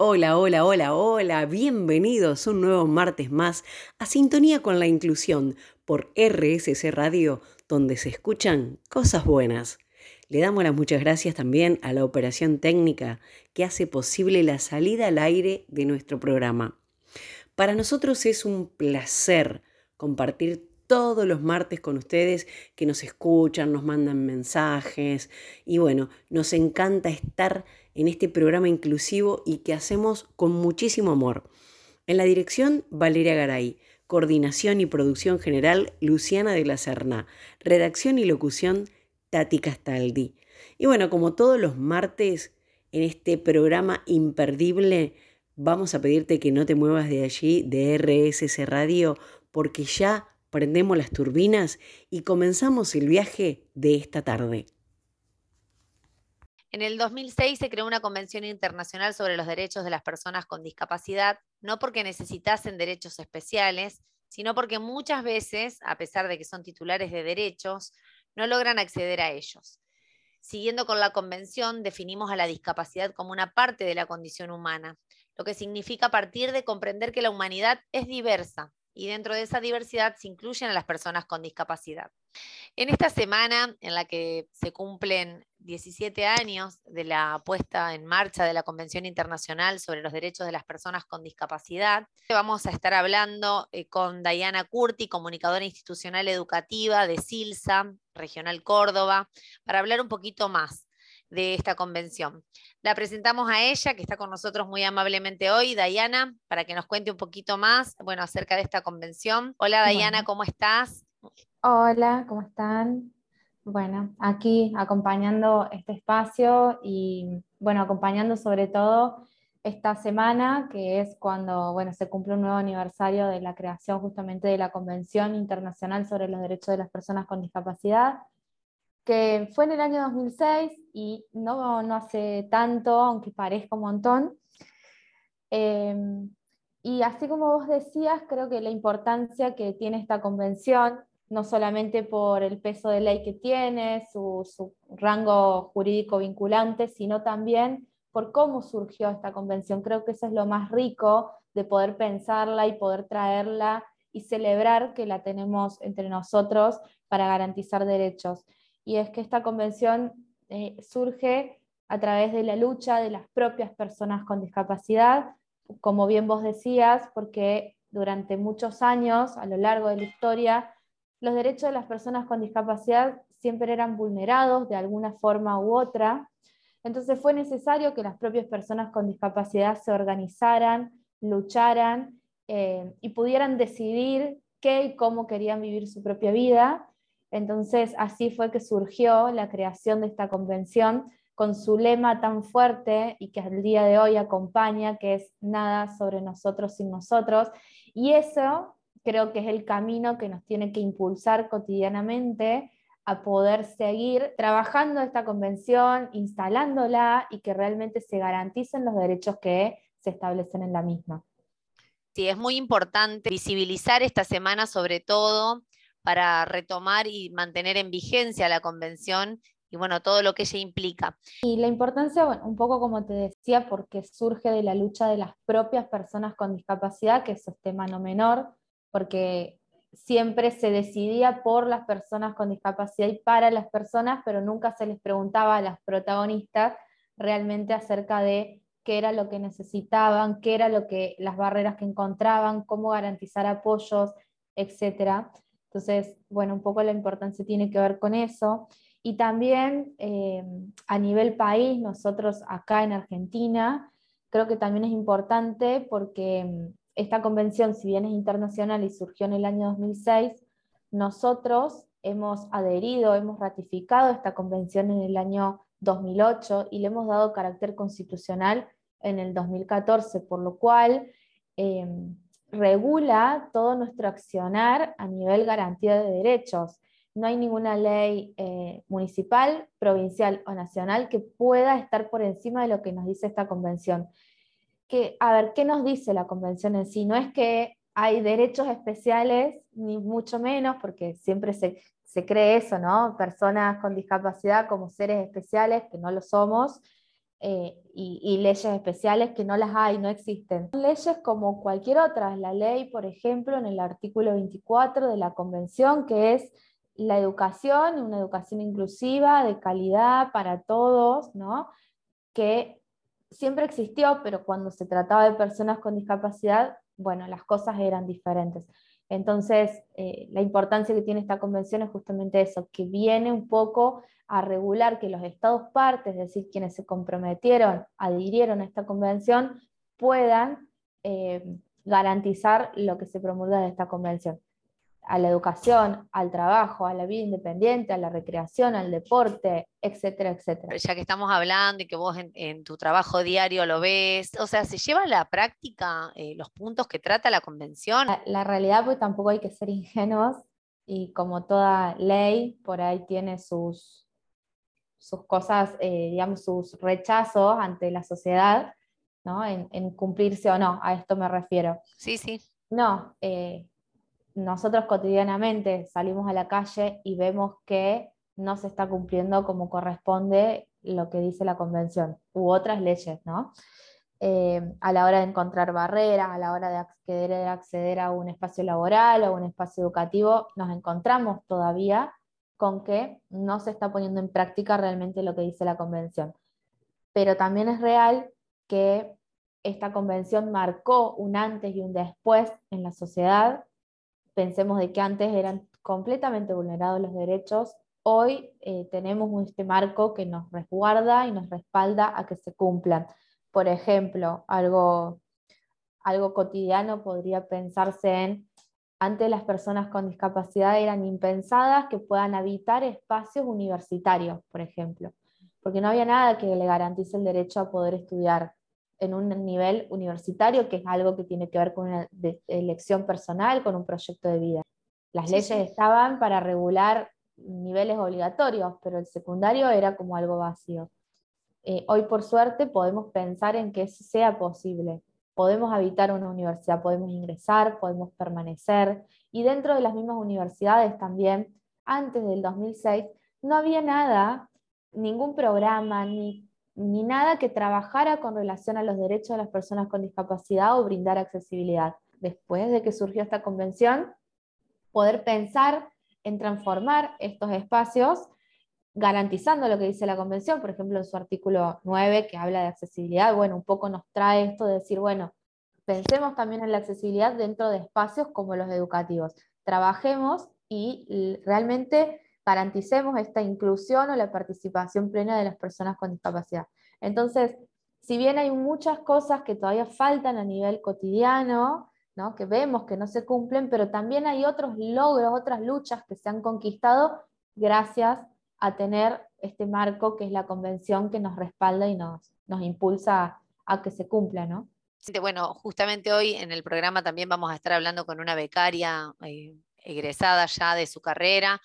Hola, hola, hola, hola, bienvenidos un nuevo martes más a Sintonía con la Inclusión por RSC Radio, donde se escuchan cosas buenas. Le damos las muchas gracias también a la operación técnica que hace posible la salida al aire de nuestro programa. Para nosotros es un placer compartir todos los martes con ustedes que nos escuchan, nos mandan mensajes y bueno, nos encanta estar en este programa inclusivo y que hacemos con muchísimo amor. En la dirección, Valeria Garay. Coordinación y producción general, Luciana de la Serna. Redacción y locución, Tati Castaldi. Y bueno, como todos los martes, en este programa imperdible, vamos a pedirte que no te muevas de allí, de RSC Radio, porque ya prendemos las turbinas y comenzamos el viaje de esta tarde. En el 2006 se creó una Convención Internacional sobre los Derechos de las Personas con Discapacidad, no porque necesitasen derechos especiales, sino porque muchas veces, a pesar de que son titulares de derechos, no logran acceder a ellos. Siguiendo con la Convención, definimos a la discapacidad como una parte de la condición humana, lo que significa partir de comprender que la humanidad es diversa y dentro de esa diversidad se incluyen a las personas con discapacidad. En esta semana en la que se cumplen 17 años de la puesta en marcha de la Convención Internacional sobre los Derechos de las Personas con Discapacidad, vamos a estar hablando eh, con Diana Curti, comunicadora institucional educativa de SILSA, Regional Córdoba, para hablar un poquito más de esta convención. La presentamos a ella, que está con nosotros muy amablemente hoy, Dayana, para que nos cuente un poquito más, bueno, acerca de esta convención. Hola, Dayana, ¿cómo estás? Hola, ¿cómo están? Bueno, aquí acompañando este espacio y, bueno, acompañando sobre todo esta semana, que es cuando, bueno, se cumple un nuevo aniversario de la creación justamente de la Convención Internacional sobre los Derechos de las Personas con Discapacidad, que fue en el año 2006 y no, no hace tanto, aunque parezca un montón. Em, y así como vos decías, creo que la importancia que tiene esta convención, no solamente por el peso de ley que tiene, su, su rango jurídico vinculante, sino también por cómo surgió esta convención. Creo que eso es lo más rico de poder pensarla y poder traerla y celebrar que la tenemos entre nosotros para garantizar derechos y es que esta convención eh, surge a través de la lucha de las propias personas con discapacidad, como bien vos decías, porque durante muchos años, a lo largo de la historia, los derechos de las personas con discapacidad siempre eran vulnerados de alguna forma u otra. Entonces fue necesario que las propias personas con discapacidad se organizaran, lucharan eh, y pudieran decidir qué y cómo querían vivir su propia vida entonces, así fue que surgió la creación de esta convención con su lema tan fuerte y que al día de hoy acompaña, que es nada sobre nosotros sin nosotros. Y eso creo que es el camino que nos tiene que impulsar cotidianamente a poder seguir trabajando esta convención, instalándola y que realmente se garanticen los derechos que se establecen en la misma. Sí, es muy importante visibilizar esta semana sobre todo para retomar y mantener en vigencia la convención y bueno, todo lo que ella implica. Y la importancia, bueno, un poco como te decía, porque surge de la lucha de las propias personas con discapacidad, que eso es tema no menor, porque siempre se decidía por las personas con discapacidad y para las personas, pero nunca se les preguntaba a las protagonistas realmente acerca de qué era lo que necesitaban, qué era lo que las barreras que encontraban, cómo garantizar apoyos, etcétera. Entonces, bueno, un poco la importancia tiene que ver con eso. Y también eh, a nivel país, nosotros acá en Argentina, creo que también es importante porque mm, esta convención, si bien es internacional y surgió en el año 2006, nosotros hemos adherido, hemos ratificado esta convención en el año 2008 y le hemos dado carácter constitucional en el 2014, por lo cual eh, regula todo nuestro accionar a nivel garantía de derechos. No hay ninguna ley eh, municipal, provincial o nacional que pueda estar por encima de lo que nos dice esta convención. Que, a ver, ¿qué nos dice la convención en sí? No es que hay derechos especiales, ni mucho menos, porque siempre se, se cree eso, ¿no? Personas con discapacidad como seres especiales, que no lo somos, eh, y, leyes especiales que no las hay, no existen. Leyes como cualquier otra, la ley, por ejemplo, en el artículo 24 de la Convención, que es la educación, una educación inclusiva, de calidad para todos, ¿no? que siempre existió, pero cuando se trataba de personas con discapacidad, bueno, las cosas eran diferentes. Entonces, eh, la importancia que tiene esta convención es justamente eso, que viene un poco a regular que los estados partes, es decir, quienes se comprometieron, adhirieron a esta convención, puedan eh, garantizar lo que se promulga de esta convención a la educación, al trabajo, a la vida independiente, a la recreación, al deporte, etcétera, etcétera. Ya que estamos hablando y que vos en, tu trabajo diario lo ves, o sea, ¿se lleva a la práctica eh, los puntos que trata la convención? La, realidad, pues tampoco hay que ser ingenuos y como toda ley, por ahí tiene sus, sus cosas, eh, digamos, sus rechazos ante la sociedad, ¿no? En, cumplirse o no, a esto me refiero. Sí, sí. No, eh, nosotros cotidianamente salimos a la calle y vemos que no se está cumpliendo como corresponde lo que dice la convención u otras leyes, ¿no? Eh, a la hora de encontrar barreras, a la hora de acceder, acceder a un espacio laboral o un espacio educativo, nos encontramos todavía con que no se está poniendo en práctica realmente lo que dice la convención. Pero también es real que esta convención marcó un antes y un después en la sociedad Pensemos de que antes eran completamente vulnerados los derechos, hoy eh, tenemos este marco que nos resguarda y nos respalda a que se cumplan. Por ejemplo, algo, algo cotidiano podría pensarse en, antes las personas con discapacidad eran impensadas que puedan habitar espacios universitarios, por ejemplo, porque no había nada que le garantice el derecho a poder estudiar en un nivel universitario, que es algo que tiene que ver con una elección personal, con un proyecto de vida. Las leyes estaban para regular niveles obligatorios, pero el secundario era como algo vacío. Eh, hoy, por suerte, podemos pensar en que eso sea posible. Podemos habitar una universidad, podemos ingresar, podemos permanecer. Y dentro de las mismas universidades también, antes del 2006, no había nada, ningún programa, ni ni nada que trabajara con relación a los derechos de las personas con discapacidad o brindar accesibilidad. Después de que surgió esta convención, poder pensar en transformar estos espacios garantizando lo que dice la convención, por ejemplo, en su artículo 9 que habla de accesibilidad, bueno, un poco nos trae esto de decir, bueno, pensemos también en la accesibilidad dentro de espacios como los educativos. Trabajemos y realmente garanticemos esta inclusión o la participación plena de las personas con discapacidad. Entonces, si bien hay muchas cosas que todavía faltan a nivel cotidiano, ¿no? que vemos que no se cumplen, pero también hay otros logros, otras luchas que se han conquistado gracias a tener este marco que es la convención que nos respalda y nos, nos impulsa a, que se cumpla, ¿no? Bueno, justamente hoy en el programa también vamos a estar hablando con una becaria eh, egresada ya de su carrera,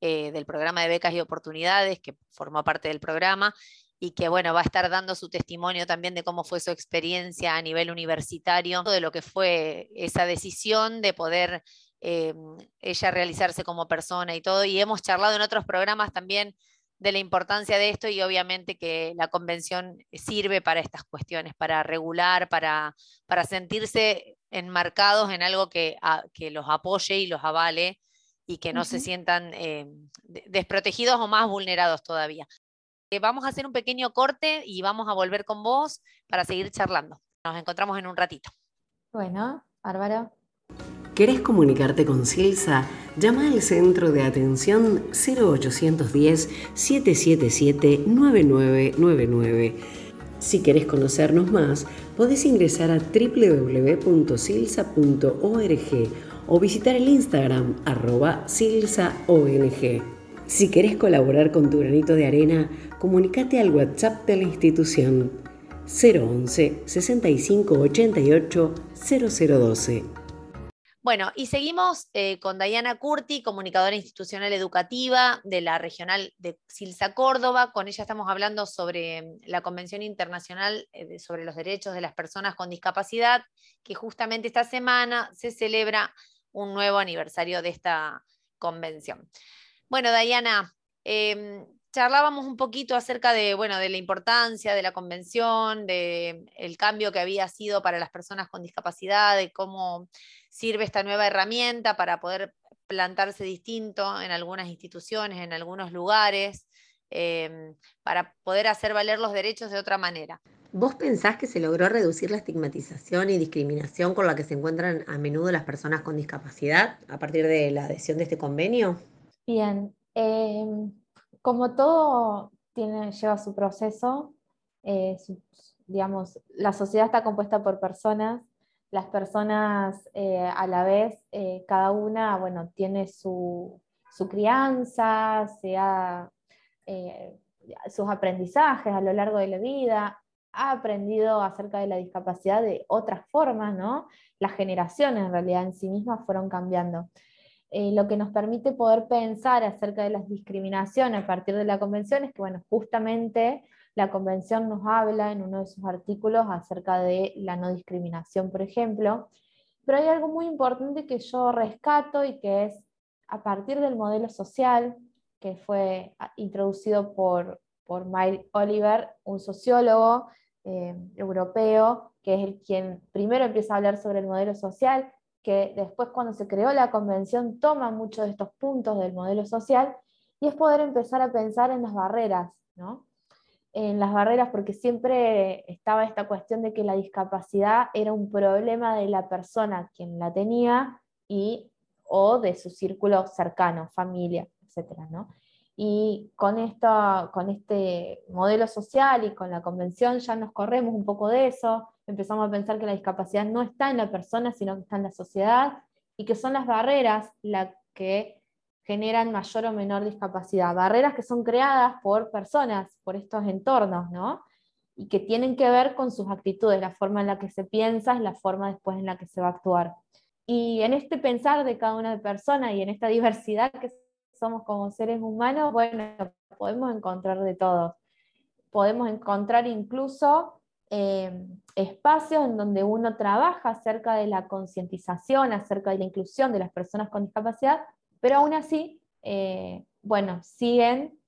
eh, del programa de becas y oportunidades, que formó parte del programa, y que bueno, va a estar dando su testimonio también de cómo fue su experiencia a nivel universitario, de lo que fue esa decisión de poder eh, ella realizarse como persona y todo. Y hemos charlado en otros programas también de la importancia de esto y obviamente que la convención sirve para estas cuestiones, para regular, para, para sentirse enmarcados en algo que, que los apoye y los avale y que no se sientan eh, desprotegidos o más vulnerados todavía. Eh, vamos a hacer un pequeño corte y vamos a volver con vos para seguir charlando. Nos encontramos en un ratito. Bueno, Bárbara. ¿Querés comunicarte con Silsa? Llama al centro de atención 0810-777-9999. Si querés conocernos más, podés ingresar a www.silsa.org o visitar el Instagram arroba silsaong. Si querés colaborar con tu granito de arena, comunícate al WhatsApp de la institución 011 65 88 0012. Bueno, y seguimos eh, con Diana Curti, comunicadora institucional educativa de la regional de Silsa Córdoba. Con ella estamos hablando sobre mm, la Convención Internacional eh, sobre los Derechos de las Personas con Discapacidad, que justamente esta semana se celebra un nuevo aniversario de esta convención. Bueno, Diana, em, charlábamos un poquito acerca de, bueno, de la importancia de la convención, de el cambio que había sido para las personas con discapacidad, de cómo sirve esta nueva herramienta para poder plantarse distinto en algunas instituciones, en algunos lugares, em, para poder hacer valer los derechos de otra manera. ¿Vos pensás que se logró reducir la estigmatización y discriminación con la que se encuentran a menudo las personas con discapacidad a partir de la adhesión de este convenio? Bien, em, como todo tiene, lleva su proceso, eh, digamos, la sociedad está compuesta por personas, las personas eh, a la vez, eh, cada una, bueno, tiene su, crianza, sea, sus aprendizajes a lo largo de la vida, ha aprendido acerca de la discapacidad de otras formas, ¿no? Las generaciones en realidad en sí mismas fueron cambiando. Eh, lo que nos permite poder pensar acerca de las discriminaciones a partir de la convención es que, bueno, justamente la convención nos habla en uno de sus artículos acerca de la no discriminación, por ejemplo, pero hay algo muy importante que yo rescato y que es a partir del modelo social que fue ah, introducido por, por Mike Oliver, un sociólogo eh, europeo, que es el quien primero empieza a hablar sobre el modelo social que después cuando se creó la convención toma muchos de estos puntos del modelo social y es poder empezar a pensar en las barreras, ¿no? En las barreras porque siempre estaba esta cuestión de que la discapacidad era un problema de la persona quien la tenía y o de su círculo cercano, familia, etc. ¿no? Y con, esta, con este modelo social y con la convención ya nos corremos un poco de eso, empezamos a pensar que la discapacidad no está en la persona, sino que está en la sociedad y que son las barreras las que generan mayor o menor discapacidad. Barreras que son creadas por personas, por estos entornos, ¿no? Y que tienen que ver con sus actitudes, la forma en la que se piensa es la forma después en la que se va a actuar. Y en este pensar de cada una de personas y en esta diversidad que somos como seres humanos, bueno, podemos encontrar de todo. Podemos encontrar incluso eh, espacios en donde uno trabaja acerca de la concientización, acerca de la inclusión de las personas con discapacidad, pero aún así, eh, bueno, siguen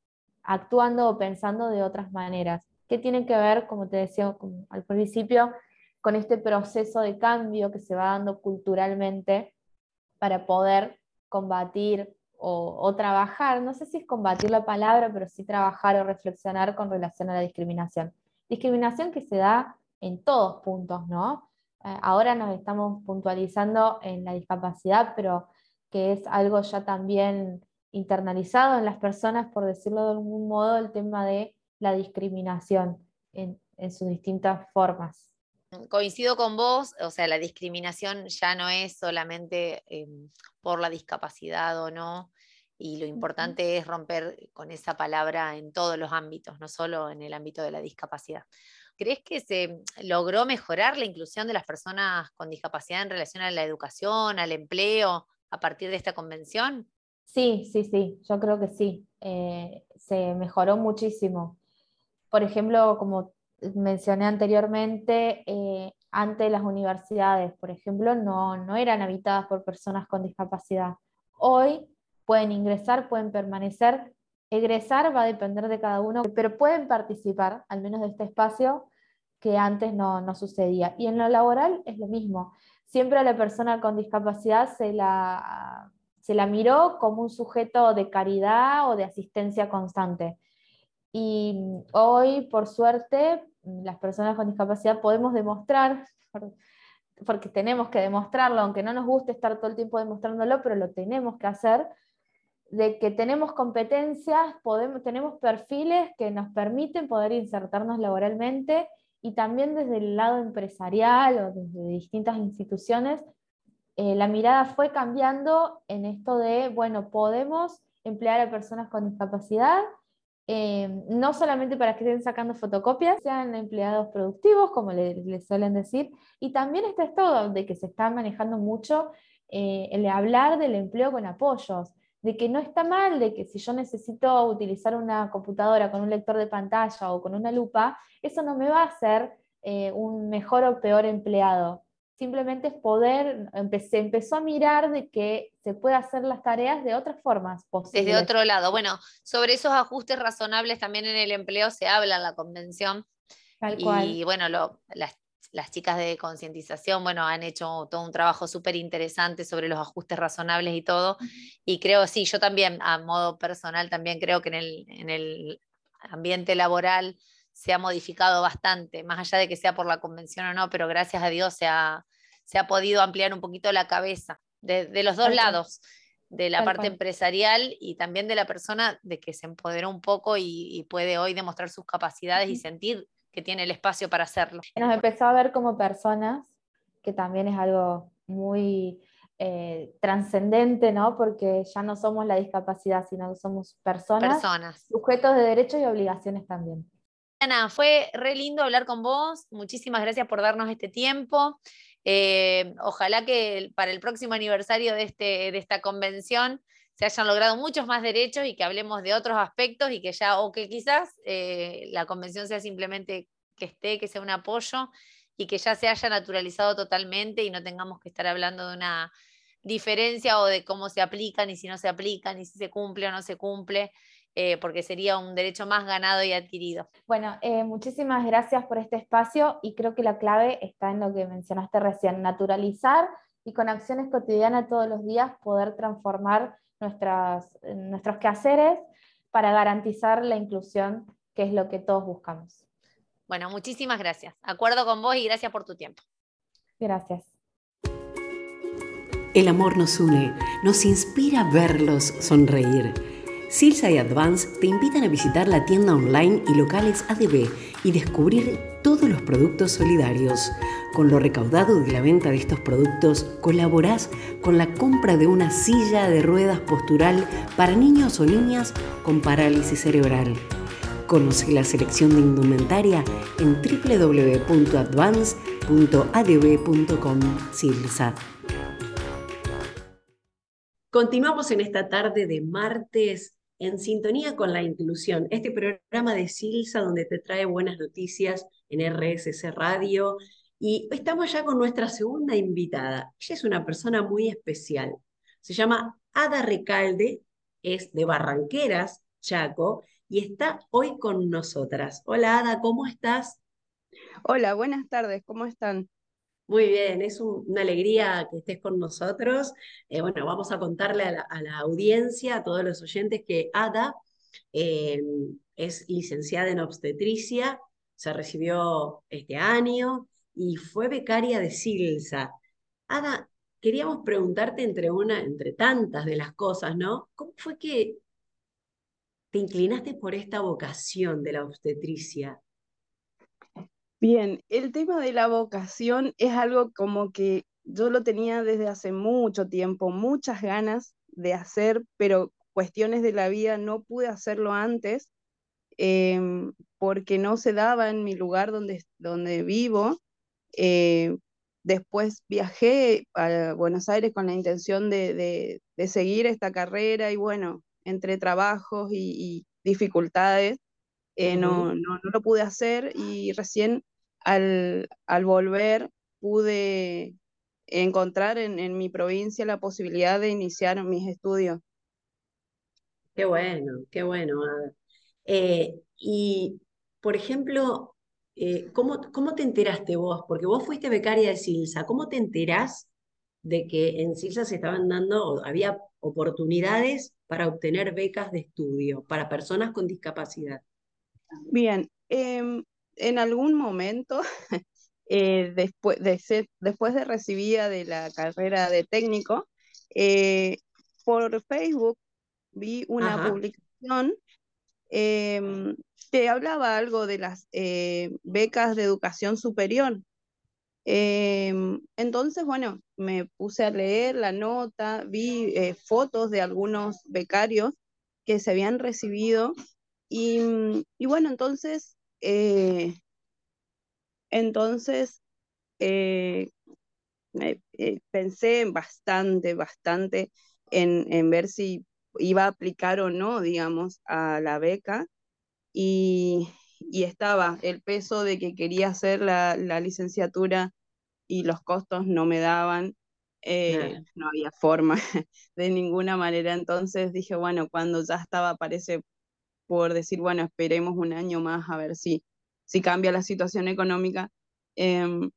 actuando o pensando de otras maneras, que tienen que ver, como te decía al principio, con este proceso de cambio que se va dando culturalmente para poder combatir o, trabajar, no sé si es combatir la palabra, pero sí trabajar o reflexionar con relación a la discriminación. Discriminación que se da en todos puntos, ¿no? Eh, ahora nos estamos puntualizando en la discapacidad, pero que es algo ya también internalizado en las personas, por decirlo de algún modo, el tema de la discriminación en, sus distintas formas. Coincido con vos, o sea, la discriminación ya no es solamente em, por la discapacidad o no, y lo importante es romper con esa palabra en todos los ámbitos, no solo en el ámbito de la discapacidad. ¿Crees que se logró mejorar la inclusión de las personas con discapacidad en relación a la educación, al empleo, a partir de esta convención? Sí, sí, sí, yo creo que sí. Eh, se mejoró muchísimo. Por ejemplo, como mencioné anteriormente, eh, antes las universidades, por ejemplo, no, no eran habitadas por personas con discapacidad. Hoy pueden ingresar, pueden permanecer. Egresar va a depender de cada uno, pero pueden participar, al menos de este espacio, que antes no, no sucedía. Y en lo laboral es lo mismo. Siempre a la persona con discapacidad se la, se la miró como un sujeto de caridad o de asistencia constante. Y hoy, por suerte, las personas con discapacidad podemos demostrar, porque tenemos que demostrarlo, aunque no nos guste estar todo el tiempo demostrándolo, pero lo tenemos que hacer, de que tenemos competencias, podemos, tenemos perfiles que nos permiten poder insertarnos laboralmente y también desde el lado empresarial o desde distintas instituciones, eh, la mirada fue cambiando en esto de, bueno, podemos emplear a personas con discapacidad, eh, no solamente para que estén sacando fotocopias, sean empleados productivos, como les suelen decir, y también está esto de que se está manejando mucho eh, el hablar del empleo con apoyos de que no está mal, de que si yo necesito utilizar una computadora con un lector de pantalla o con una lupa, eso no me va a hacer eh, un mejor o peor empleado, simplemente es poder, se empezó a mirar de que se puede hacer las tareas de otras formas posibles. Desde otro lado, bueno, sobre esos ajustes razonables también en el empleo se habla en la convención. Tal cual. Y bueno, las, las, chicas de concientización, bueno, han hecho todo un trabajo súper interesante sobre los ajustes razonables y todo. Y creo, sí, yo también, a modo personal, también creo que en el, en el ambiente laboral se ha modificado bastante, más allá de que sea por la convención o no, pero gracias a Dios se ha, se ha podido ampliar un poquito la cabeza de, los dos lados, de la parte empresarial y también de la persona de que se empoderó un poco y, puede hoy demostrar sus capacidades y sentir que tiene el espacio para hacerlo. Nos empezó a ver como personas, que también es algo muy eh, trascendente, ¿no? Porque ya no somos la discapacidad, sino que somos personas, personas, sujetos de derechos y obligaciones también. Ana, fue re lindo hablar con vos. Muchísimas gracias por darnos este tiempo. Eh, ojalá que para el próximo aniversario de, este, de esta convención se hayan logrado muchos más derechos y que hablemos de otros aspectos y que ya, o que quizás eh, la convención sea simplemente que esté, que sea un apoyo y que ya se haya naturalizado totalmente y no tengamos que estar hablando de una diferencia o de cómo se aplican y si no se aplican y si se cumple o no se cumple. Eh, porque sería un derecho más ganado y adquirido. Bueno, eh, muchísimas gracias por este espacio y creo que la clave está en lo que mencionaste recién, naturalizar y con acciones cotidianas todos los días poder transformar nuestras, nuestros quehaceres para garantizar la inclusión, que es lo que todos buscamos. Bueno, muchísimas gracias. Acuerdo con vos y gracias por tu tiempo. Gracias. El amor nos une, nos inspira verlos sonreír. Silsa y Advance te invitan a visitar la tienda online y locales ADB y descubrir todos los productos solidarios. Con lo recaudado de la venta de estos productos, colaborás con la compra de una silla de ruedas postural para niños o niñas con parálisis cerebral. Conoce la selección de indumentaria en www.advance.adb.com Silsa. Continuamos en esta tarde de martes en sintonía con la inclusión, este programa de Silsa donde te trae buenas noticias en RSC Radio. Y estamos ya con nuestra segunda invitada. Ella es una persona muy especial. Se llama Ada Recalde, es de Barranqueras, Chaco, y está hoy con nosotras. Hola Ada, ¿cómo estás? Hola, buenas tardes, ¿cómo están? Muy bien, es una alegría que estés con nosotros. Eh, bueno, vamos a contarle a la, audiencia, a todos los oyentes, que Ada eh, es licenciada en obstetricia, se recibió este año y fue becaria de Silsa. Ada, queríamos preguntarte entre una, entre tantas de las cosas, ¿no? ¿Cómo fue que te inclinaste por esta vocación de la obstetricia? Bien, el tema de la vocación es algo como que yo lo tenía desde hace mucho tiempo, muchas ganas de hacer, pero cuestiones de la vida no pude hacerlo antes em, porque no se daba en mi lugar donde, donde vivo. Eh, después viajé a Buenos Aires con la intención de, seguir esta carrera y bueno, entre trabajos y, dificultades, eh, no, no, no, lo pude hacer y recién al, al volver pude encontrar en, mi provincia la posibilidad de iniciar mis estudios. Qué bueno, qué bueno. Eh, y, por ejemplo, eh, ¿cómo, ¿cómo, te enteraste vos? Porque vos fuiste becaria de Silsa. ¿Cómo te enterás de que en Silsa se estaban dando, había oportunidades para obtener becas de estudio para personas con discapacidad? Bien, em, en algún momento, eh, después, de después de recibida de la carrera de técnico, eh, por Facebook vi una publicación em, que hablaba algo de las eh, becas de educación superior. Em, entonces, bueno, me puse a leer la nota, vi fotos de algunos becarios que se habían recibido y, y bueno, entonces eh, entonces, eh, eh, pensé bastante, bastante en, ver si iba a aplicar o no, digamos, a la beca. Y, estaba el peso de que quería hacer la, licenciatura y los costos no me daban, eh, no había forma de ninguna manera. Entonces dije, bueno, cuando ya estaba, parece por decir, bueno, esperemos un año más a ver si, si cambia la situación económica. Em,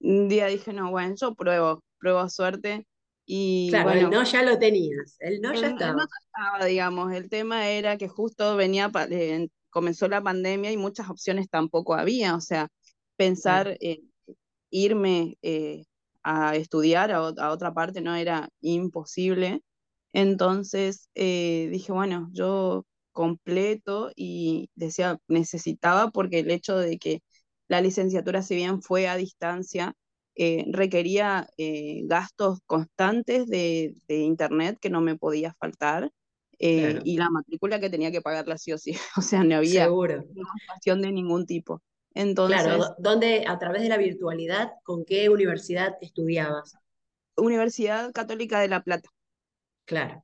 un día dije, no, bueno, yo pruebo, pruebo suerte. Y claro, bueno, el no ya lo tenías, el no ya el- el estaba. no ya estaba, digamos, el tema era que justo venía, eh, comenzó la pandemia y muchas opciones tampoco había, o sea, pensar eh, irme eh, a estudiar a, a otra parte no era imposible, entonces eh, dije, bueno, yo completo y decía, necesitaba porque el hecho de que la licenciatura, si bien fue a distancia, eh, requería eh, gastos constantes de, de internet que no me podía faltar eh, Claro. y la matrícula que tenía que pagarla sí o sí, o sea, no había de ningún tipo. Entonces, Claro, ¿dó- ¿dónde, a través de la virtualidad, con qué universidad estudiabas? Universidad Católica de La Plata Claro,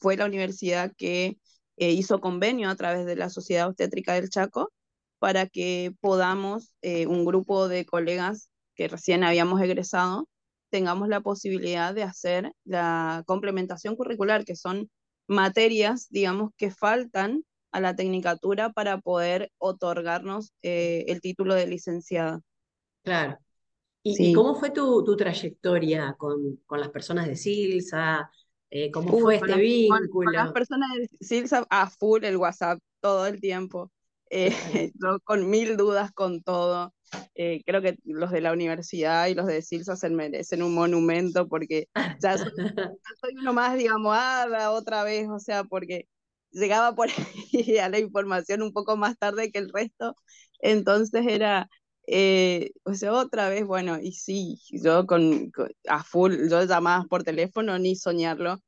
fue la universidad que eh, hizo convenio a través de la Sociedad Obstétrica del Chaco para que podamos, eh, un grupo de colegas que recién habíamos egresado, tengamos la posibilidad de hacer la complementación curricular, que son materias, digamos, que faltan a la tecnicatura para poder otorgarnos eh, el título de licenciada. claro. ¿Y, y cómo fue tu, tu trayectoria con, con las personas de Silsa? Eh, ¿cómo Uy, fue con este con- con las vínculo? personas de Silsa a full el WhatsApp todo el tiempo. Eh, yo con mil dudas con todo. Eh, creo que los de la universidad y los de Silsa se merecen un monumento porque ya soy, soy uno más, digamos, ah, otra vez, o sea, porque llegaba por ahí a la información un poco más tarde que el resto, entonces era, eh, o sea, otra vez, bueno, y sí, yo con, con- a full, yo llamadas por teléfono ni soñarlo,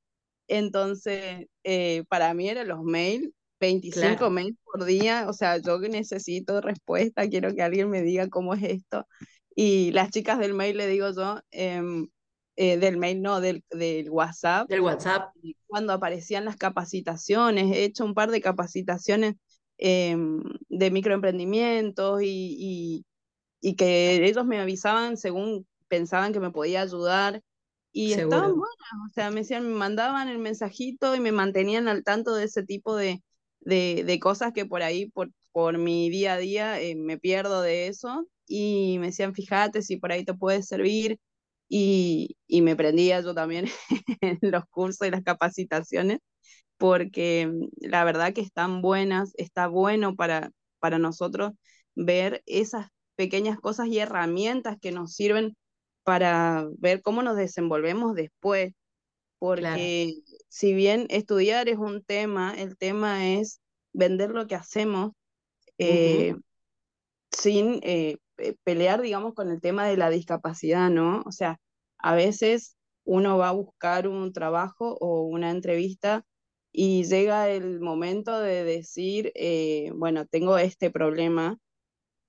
entonces, eh, para mí eran los mails, 25 Claro, mails por día, o sea, yo necesito respuesta, quiero que alguien me diga cómo es esto. Y las chicas del mail, le digo yo, em, eh, del mail, no, del, del WhatsApp, del WhatsApp, cuando aparecían las capacitaciones, he hecho un par de capacitaciones em, de microemprendimientos y, y, y que ellos me avisaban según pensaban que me podía ayudar y estaban seguro. buenas, o sea, me decían, me mandaban el mensajito y me mantenían al tanto de ese tipo de, de, de cosas que por ahí, por, por mi día a día, eh, me pierdo de eso y me decían, fíjate si por ahí te puede servir y, y me prendía yo también en los cursos y las capacitaciones porque la verdad que están buenas, está bueno para, para nosotros ver esas pequeñas cosas y herramientas que nos sirven para ver cómo nos desenvolvemos después, Claro. porque si bien estudiar es un tema, el tema es vender lo que hacemos eh, sin eh, pe- pelear, digamos, con el tema de la discapacidad, ¿no? O sea, a veces uno va a buscar un trabajo o una entrevista y llega el momento de decir, eh, bueno, tengo este problema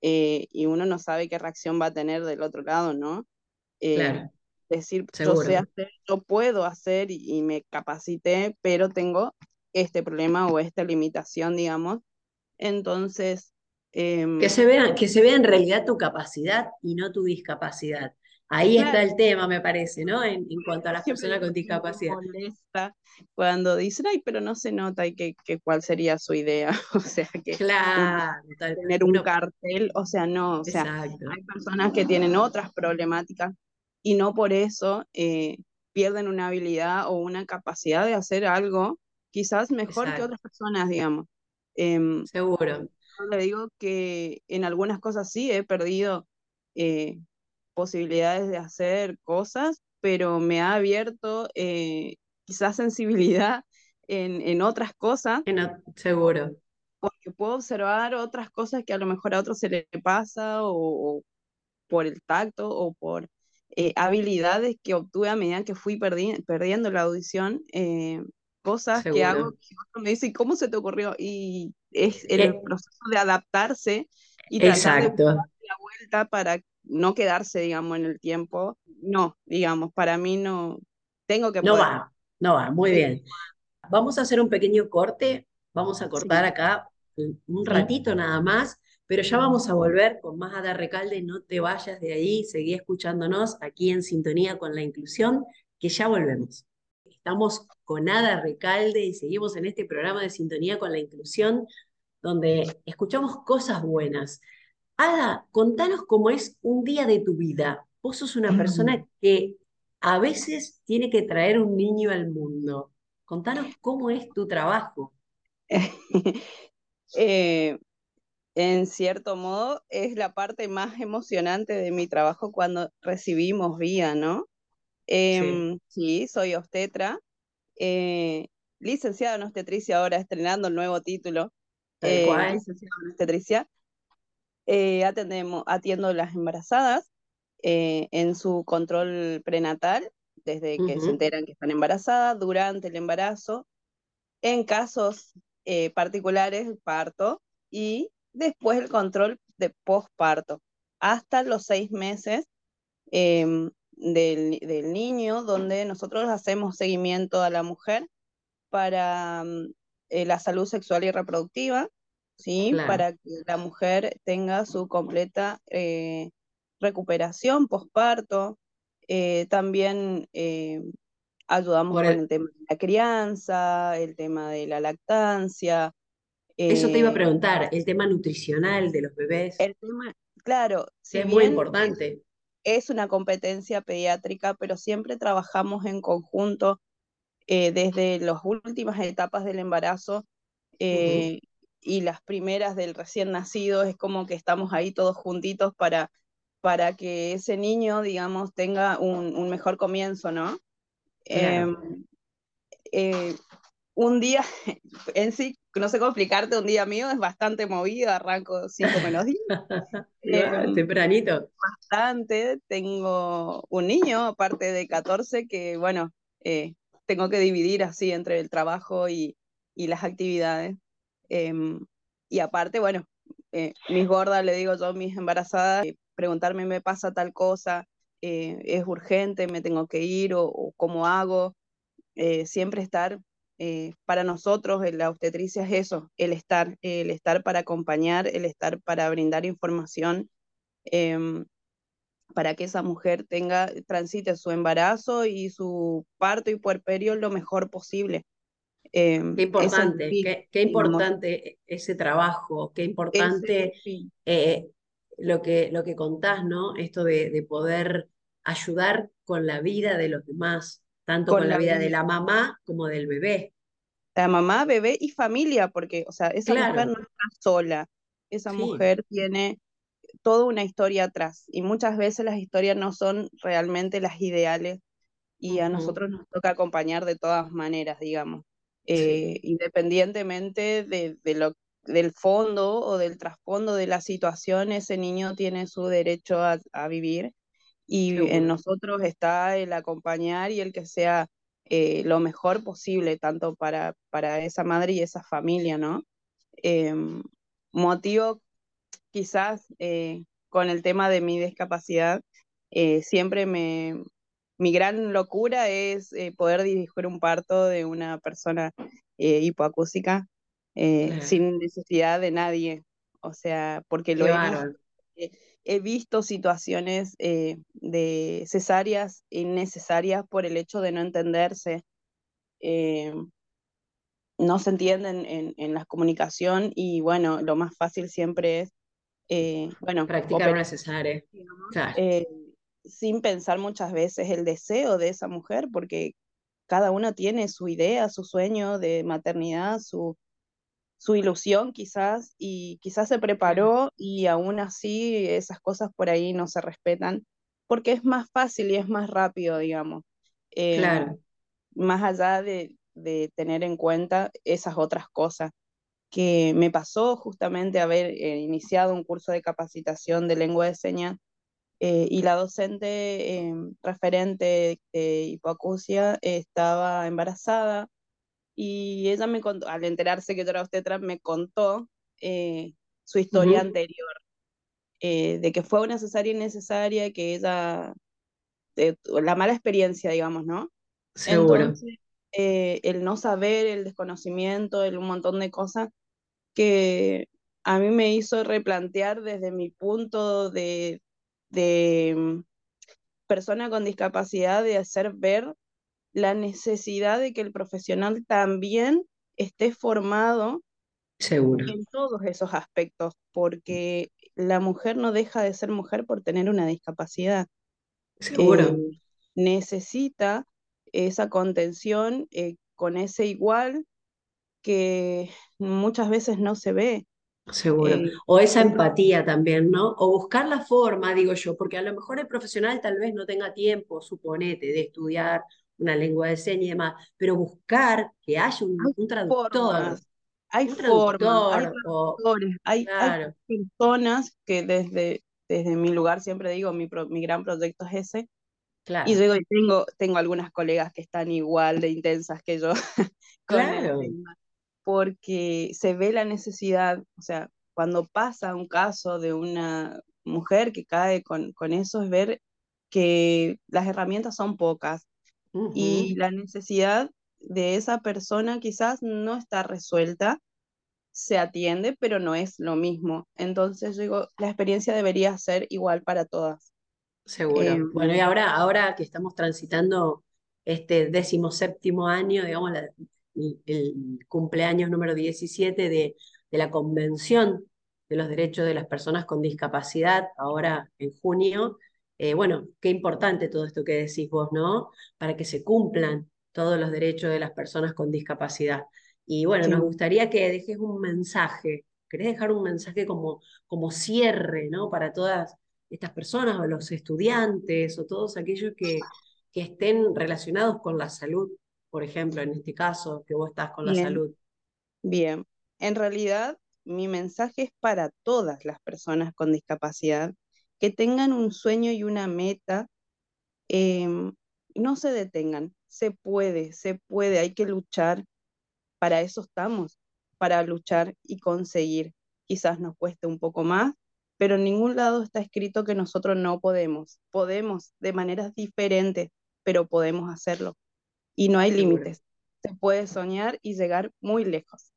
eh, y uno no sabe qué reacción va a tener del otro lado, ¿no? Eh, Claro, decir, yo sé hacer, yo puedo hacer y, y me capacité, pero tengo este problema o esta limitación, digamos. Entonces, Que em, se vea, que se vea en realidad tu capacidad y no tu discapacidad. Ahí está el tema, me parece, ¿no? En, en cuanto a las siempre personas con discapacidad. molesta cuando dicen, ay, pero no se nota y que, que cuál sería su idea. O sea, que Claro, tal cual. tener un cartel, o sea, no, o sea, exacto, hay personas que tienen otras problemáticas y no por eso eh, pierden una habilidad o una capacidad de hacer algo quizás mejor que otras personas, digamos. Em, seguro. yo le digo que en algunas cosas sí he perdido eh, posibilidades de hacer cosas, pero me ha abierto eh, quizás sensibilidad en, en otras cosas no- seguro, porque puedo observar otras cosas que a lo mejor a otros se le pasa o, o por el tacto o por eh, habilidades que obtuve a medida que fui perdi- perdiendo la audición, eh, cosas que hago seguro. que otro me dice, ¿cómo se te ocurrió? Y es el Eh, proceso de adaptarse y de exacto. la vuelta para no quedarse, digamos, en el tiempo. No, digamos, para mí no, tengo que No poder. va, no va, muy bien. Vamos a hacer un pequeño corte, vamos a cortar Sí, acá un un ratito nada más pero ya vamos a volver con más Ada Recalde, no te vayas de ahí, seguí escuchándonos aquí en sintonía con la inclusión, que ya volvemos. Estamos con Ada Recalde y seguimos en este programa de sintonía con la inclusión, donde escuchamos cosas buenas. Ada, contanos cómo es un día de tu vida. Vos sos una persona que a veces tiene que traer un niño al mundo. Contanos cómo es tu trabajo. Eh, en cierto modo, es la parte más emocionante de mi trabajo cuando recibimos vía, ¿no? Em, sí. soy obstetra, eh, licenciada en obstetricia ahora, estrenando el nuevo título. Eh, obstetricia. atendemos, atiendo las embarazadas en su control prenatal desde que se enteran que están embarazadas, durante el embarazo, en casos eh, particulares, parto, y después el control de posparto, hasta los seis meses em, del, del, niño, donde nosotros hacemos seguimiento a la mujer para mm, eh, la salud sexual y reproductiva, ¿sí? Para que la mujer tenga su completa eh, recuperación posparto, eh, también ayudamos con el... tema de la crianza, el tema de la lactancia. Eso te iba a preguntar, el tema nutricional de los bebés. El tema, claro. es muy importante. Es, una competencia pediátrica, pero siempre trabajamos en conjunto desde las últimas etapas del embarazo y las primeras del recién nacido. Es como que estamos ahí todos juntitos para para que ese niño, digamos, tenga un, mejor comienzo, ¿no? Em, eh, un día, en sí, no sé cómo explicarte, un día mío es bastante movido, arranco cinco menos 10. Em, tempranito. Bastante, tengo un niño, aparte de 14, que bueno, eh, tengo que dividir así entre el trabajo y, y las actividades. Em, y aparte, bueno, eh, mis gordas, le digo yo, mis embarazadas, preguntarme, me pasa tal cosa, eh, es urgente, me tengo que ir o, cómo hago. Eh, siempre estar, eh, para nosotros la obstetricia es eso, el estar, el estar para acompañar, el estar para brindar información em, para que esa mujer tenga, transite su embarazo y su parto y puerperio lo mejor posible. Em, qué importante, qué, importante ese trabajo, qué importante lo que, lo que contás, ¿no? Esto de, poder ayudar con la vida de los demás, tanto con, la, vida, de la mamá como del bebé. La mamá, bebé y familia, porque, o sea, esa mujer no está sola, esa mujer tiene toda una historia atrás y muchas veces las historias no son realmente las ideales y a nosotros nos toca acompañar de todas maneras, digamos, eh, independientemente de, de, lo del fondo o del trasfondo de la situación, ese niño tiene su derecho a, vivir y en nosotros está el acompañar y el que sea eh, lo mejor posible, tanto para, para esa madre y esa familia, ¿no? Em, motivo quizás eh, con el tema de mi discapacidad, eh, siempre me, mi gran locura es poder dirigir un parto de una persona hipoacúsica eh, sin necesidad de nadie. O sea, porque lo he, he, visto situaciones eh, de cesáreas innecesarias por el hecho de no entenderse. Eh, no se entienden en, en, la comunicación y bueno, lo más fácil siempre es, bueno, practicar una cesárea. sin pensar muchas veces el deseo de esa mujer, porque cada uno tiene su idea, su sueño de maternidad, su, su ilusión quizás y quizás se preparó y aún así esas cosas por ahí no se respetan porque es más fácil y es más rápido, digamos. Eh, claro. Más allá de, de, tener en cuenta esas otras cosas que me pasó justamente haber eh, iniciado un curso de capacitación de lengua de señas eh, y la docente referente de hipoacusia estaba embarazada y ella me contó, al enterarse que yo era obstetra, me contó eh, su historia anterior, de que fue una cesárea innecesaria, que ella, la mala experiencia, digamos, ¿no? Seguro. Entonces, eh, el no saber, el desconocimiento, el un montón de cosas que a mí me hizo replantear desde mi punto de, de mm, persona con discapacidad de hacer ver la necesidad de que el profesional también esté formado Seguro. en todos esos aspectos, porque la mujer no deja de ser mujer por tener una discapacidad. Seguro. Eh, necesita esa contención eh, con ese igual que muchas veces no se ve. Seguro. Eh, O esa empatía también, ¿no? O buscar la forma, digo yo, porque a lo mejor el profesional tal vez no tenga tiempo, suponete, de estudiar una lengua de señas y demás, pero buscar que haya un, Hay un traductor, formas, hay un formas, hay traductor, o traductores, hay, hay claro, personas que desde, desde mi lugar siempre digo, mi, pro- mi gran proyecto es ese, claro, y yo digo, tengo, tengo algunas colegas que están igual de intensas que yo claro, porque se ve la necesidad, o sea, cuando pasa un caso de una mujer que cae con, con eso, es ver que las herramientas son pocas y la necesidad de esa persona quizás no está resuelta, se atiende, pero no es lo mismo. Entonces, yo digo, la experiencia debería ser igual para todas. Seguro. Em, Bueno, y ahora, ahora que estamos transitando este décimo séptimo año, digamos, la- el, el cumpleaños número 17 de, de la Convención de los Derechos de las Personas con Discapacidad, ahora en junio, eh, bueno, qué importante todo esto que decís vos, ¿no? Para que se cumplan todos los derechos de las personas con discapacidad. Y bueno, nos gustaría que dejes un mensaje, ¿querés dejar un mensaje como, como cierre, ¿no? Para todas estas personas o los estudiantes o todos aquellos que, que estén relacionados con la salud, por ejemplo, en este caso, que vos estás con la salud. bien. En realidad, mi mensaje es para todas las personas con discapacidad, que tengan un sueño y una meta, em, no se detengan, se puede, se puede, hay que luchar, para eso estamos, para luchar y conseguir. Quizás nos cueste un poco más, pero en ningún lado está escrito que nosotros no podemos. Podemos de maneras diferentes, pero podemos hacerlo. Y no hay límites. Se puede soñar y llegar muy lejos.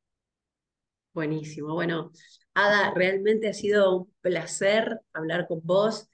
Buenísimo. Bueno, Ada, realmente ha sido un placer hablar con vos.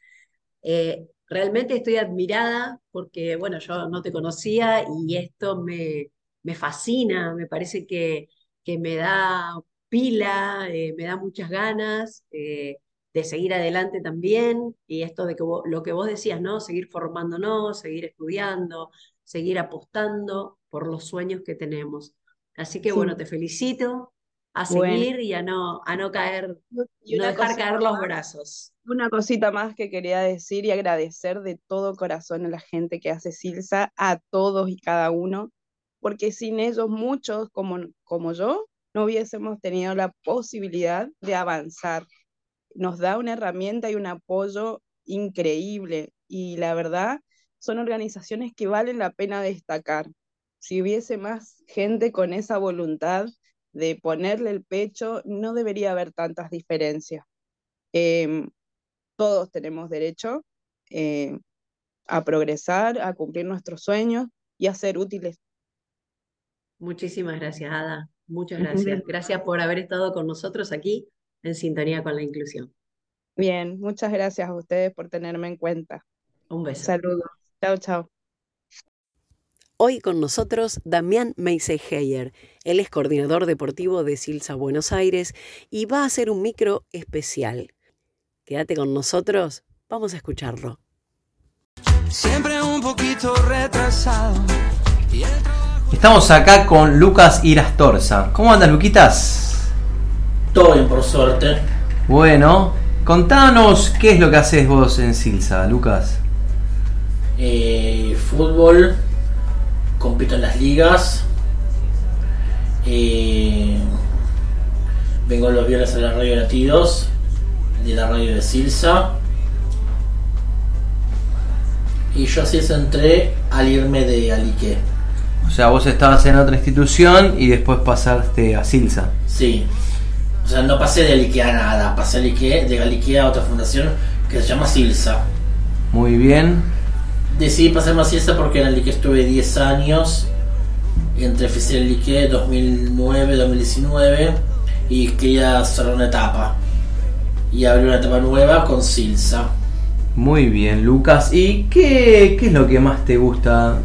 Eh, realmente estoy admirada porque, bueno, yo no te conocía y esto me, me fascina, me parece que, que me da pila, eh, me da muchas ganas eh, de seguir adelante también y esto de que vos- lo que vos decías, ¿no? Seguir formándonos, seguir estudiando, seguir apostando por los sueños que tenemos. Así que, bueno, te felicito a bueno. seguir y a no, a no caer, Y no dejar caer los más, brazos. una cosita más que quería decir y agradecer de todo corazón a la gente que hace Silsa, a todos y cada uno, porque sin ellos muchos como, como yo no hubiésemos tenido la posibilidad de avanzar. Nos da una herramienta y un apoyo increíble y la verdad son organizaciones que valen la pena destacar. Si hubiese más gente con esa voluntad de ponerle el pecho, no debería haber tantas diferencias. Em, todos tenemos derecho eh, a progresar, a cumplir nuestros sueños y a ser útiles. Muchísimas gracias, Ada. Muchas gracias. Gracias por haber estado con nosotros aquí en sintonía con la inclusión. Bien, muchas gracias a ustedes por tenerme en cuenta. Un beso. Saludos. Chao, chao. Hoy con nosotros Damián Meiseigeyer. Él es coordinador deportivo de Silsa Buenos Aires y va a hacer un micro especial. Quédate con nosotros, vamos a escucharlo. Siempre un poquito retrasado. Estamos acá con Lucas Irastorza. ¿Cómo andas, Luquitas? Todo bien, por suerte. Bueno, contanos qué es lo que haces vos en Silsa, Lucas. Eh, fútbol, compito en las ligas. Eh, vengo los viernes a la radio Latidos, de la radio de Silsa. Y yo así entré al irme de Alique. O sea, vos estabas en otra institución y después pasaste a Silsa. Sí. O sea, no pasé de Alique a nada, pasé Alique, de Alique a otra fundación que se llama Silsa. Muy bien. Decidí pasarme a Silsa porque en Alique estuve 10 años entre oficial Lique 2009-2019 y quería cerrar una etapa y abrir una etapa nueva con Silsa. Muy bien, Lucas. ¿Y qué, qué es lo que más te gusta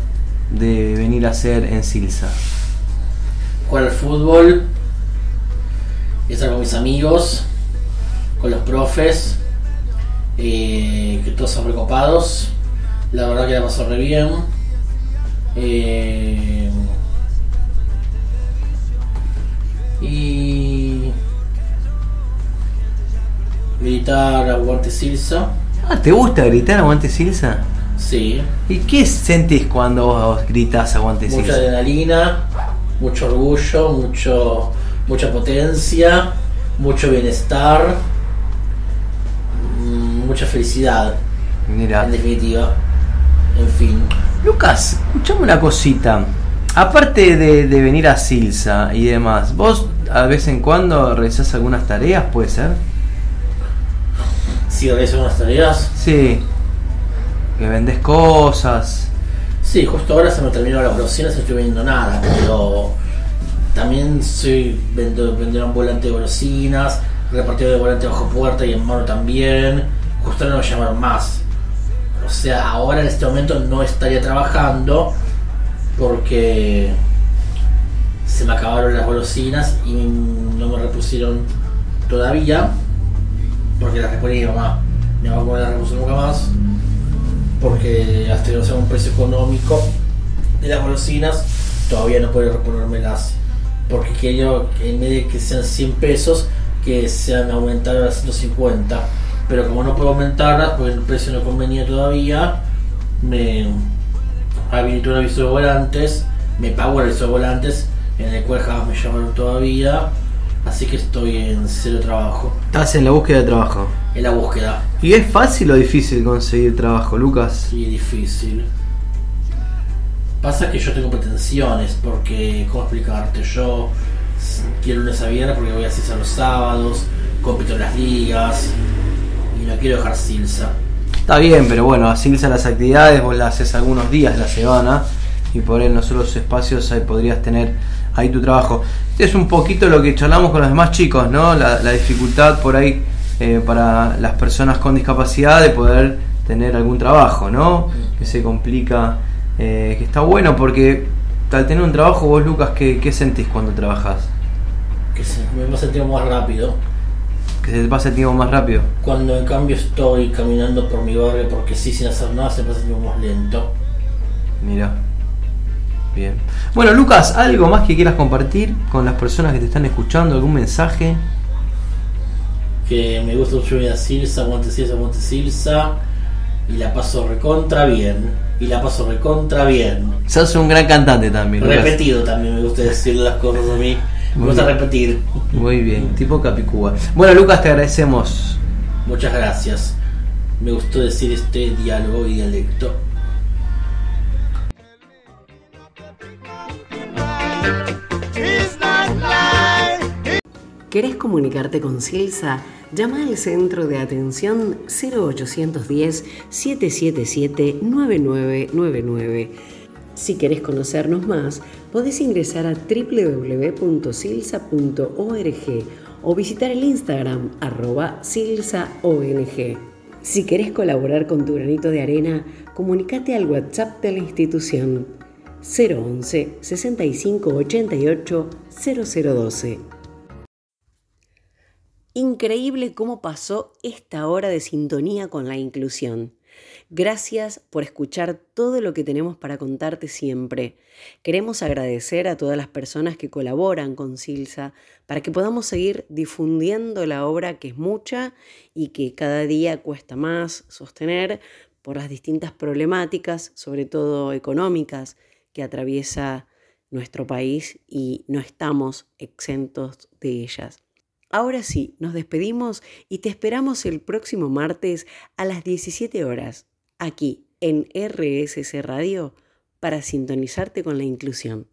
de venir a hacer en Silsa? Jugar al fútbol, y estar con mis amigos, con los profes, eh, que todos son recopados. La verdad que la pasó re bien. Eh, y gritar aguante Silsa. Ah, ¿te gusta gritar aguante Silsa? Sí. ¿Y qué sentís cuando vos gritas aguante Mucha Silsa? adrenalina, mucho orgullo, mucho, mucha potencia, mucho bienestar, mm, mucha felicidad, Mira. en definitiva. En fin. Lucas, escuchame una cosita. Aparte de, de venir a Silsa y demás, ¿vos a vez en cuando realizás algunas tareas, puede ser? Si realizo unas tareas. Sí. Que vendés cosas. Sí, justo ahora se me terminó las golosinas y no estoy vendiendo nada, pero también soy vendo- vendedor ambulante de golosinas, repartidor de volante bajo puerta y en mano también. Justo no me llamaron más. O sea, ahora en este momento no estaría trabajando porque se me acabaron las golosinas y no me repusieron todavía porque las reponía mi mamá. Mi mamá no las repuso nunca más porque hasta que no sea un precio económico de las golosinas todavía no puede reponérmelas porque quiero en vez de que sean 100 pesos que sean aumentadas a 150 pero como no puedo aumentarlas porque el precio no convenía todavía me habilitó un aviso de volantes me pagó el aviso de volantes en el cual jamás me llamaron todavía así que estoy en cero trabajo Estás en la búsqueda de trabajo. en la búsqueda ¿Y es fácil o difícil conseguir trabajo, Lucas? Sí, difícil. Pasa que yo tengo pretensiones, porque, ¿cómo explicarte? Yo quiero lunes a viernes porque voy a Silsa los sábados, compito las ligas, y no quiero dejar Silsa. Está bien, pero bueno, a Silsa las actividades vos las haces algunos días la semana y por en los otros espacios ahí podrías tener ahí tu trabajo. Este es un poquito lo que charlamos con los demás chicos, ¿no? La, la dificultad por ahí eh, para las personas con discapacidad de poder tener algún trabajo, ¿no? Que se complica, eh, que está bueno porque al tener un trabajo vos, Lucas, ¿qué, qué sentís cuando trabajas? Que se, me va a sentir más rápido. Que se te pasa el tiempo más rápido. Cuando en cambio estoy caminando por mi barrio porque sí, sin hacer nada, se me pasa el tiempo más lento. Mira. Bien. Bueno, Lucas, ¿algo más que quieras compartir con las personas que te están escuchando? ¿Algún mensaje? Que me gusta mucho ir a Silsa, aguante Silsa, aguante Silsa, y la paso recontra bien. Y la paso recontra bien. Sos un gran cantante también. Lucas. Repetido también me gusta decir las cosas a mí. Me Muy gusta bien. repetir. Muy bien, tipo Capicúa. Bueno, Lucas, te agradecemos. Muchas gracias. Me gustó decir este diálogo y dialecto. ¿Querés comunicarte con Silsa? Llama al centro de atención 0810-777-9999. Si querés conocernos más, podés ingresar a www.silsa.org o visitar el Instagram arroba silsaong. Si querés colaborar con tu granito de arena, comunicate al WhatsApp de la institución 011 65 88 0012. Increíble cómo pasó esta hora de sintonía con la inclusión. Gracias por escuchar todo lo que tenemos para contarte siempre. Queremos agradecer a todas las personas que colaboran con Silsa para que podamos seguir difundiendo la obra que es mucha y que cada día cuesta más sostener por las distintas problemáticas, sobre todo económicas, que atraviesa nuestro país y no estamos exentos de ellas. Ahora sí, nos despedimos y te esperamos el próximo martes a las 17 horas, aquí en RSC Radio, para sintonizarte con la inclusión.